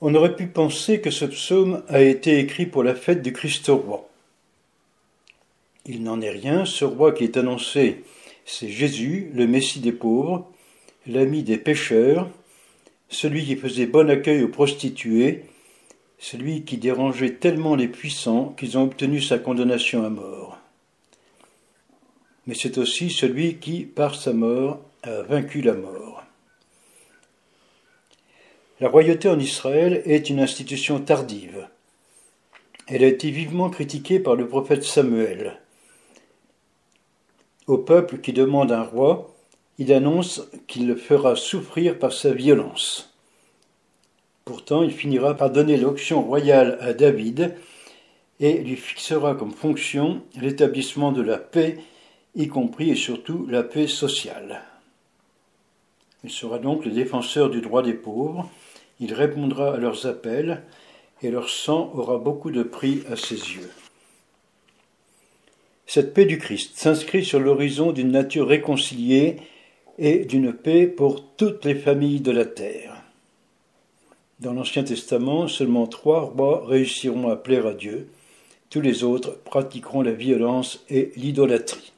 On aurait pu penser que ce psaume a été écrit pour la fête du Christ roi. Il n'en est rien, ce roi qui est annoncé, c'est Jésus, le Messie des pauvres, l'ami des pécheurs, celui qui faisait bon accueil aux prostituées, celui qui dérangeait tellement les puissants qu'ils ont obtenu sa condamnation à mort. Mais c'est aussi celui qui, par sa mort, a vaincu la mort. La royauté en Israël est une institution tardive. Elle a été vivement critiquée par le prophète Samuel. Au peuple qui demande un roi, il annonce qu'il le fera souffrir par sa violence. Pourtant, il finira par donner l'option royale à David et lui fixera comme fonction l'établissement de la paix, y compris et surtout la paix sociale. Il sera donc le défenseur du droit des pauvres, il répondra à leurs appels, et leur sang aura beaucoup de prix à ses yeux. Cette paix du Christ s'inscrit sur l'horizon d'une nature réconciliée et d'une paix pour toutes les familles de la terre. Dans l'Ancien Testament, seulement trois rois réussiront à plaire à Dieu, tous les autres pratiqueront la violence et l'idolâtrie.